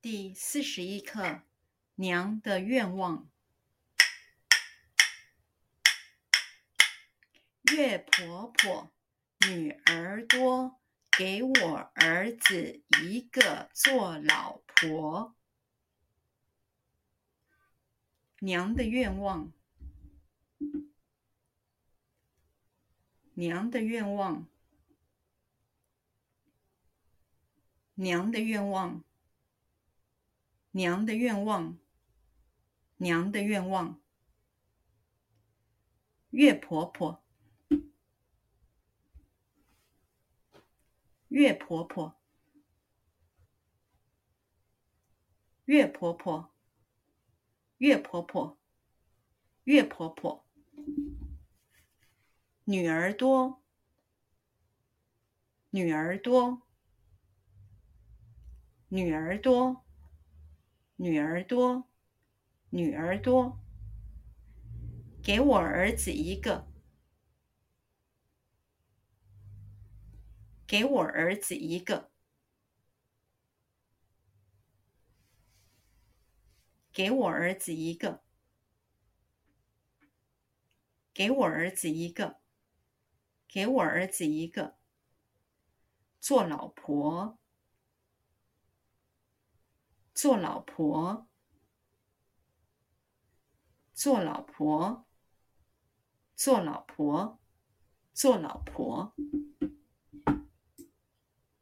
第四十一课：娘的愿望。岳婆婆女儿多，给我儿子一个做老婆。娘的愿望。娘的愿望。娘的愿望。娘的愿望，娘的愿望。岳婆婆，岳婆婆，岳婆婆，岳婆婆，岳婆婆。女儿多，女儿多，女儿多。女儿多，女儿多，给我儿子一个，给我儿子一个，给我儿子一个，给我儿子一个，给我儿子一个，做老婆。做老婆，做老婆，做老婆，做老婆。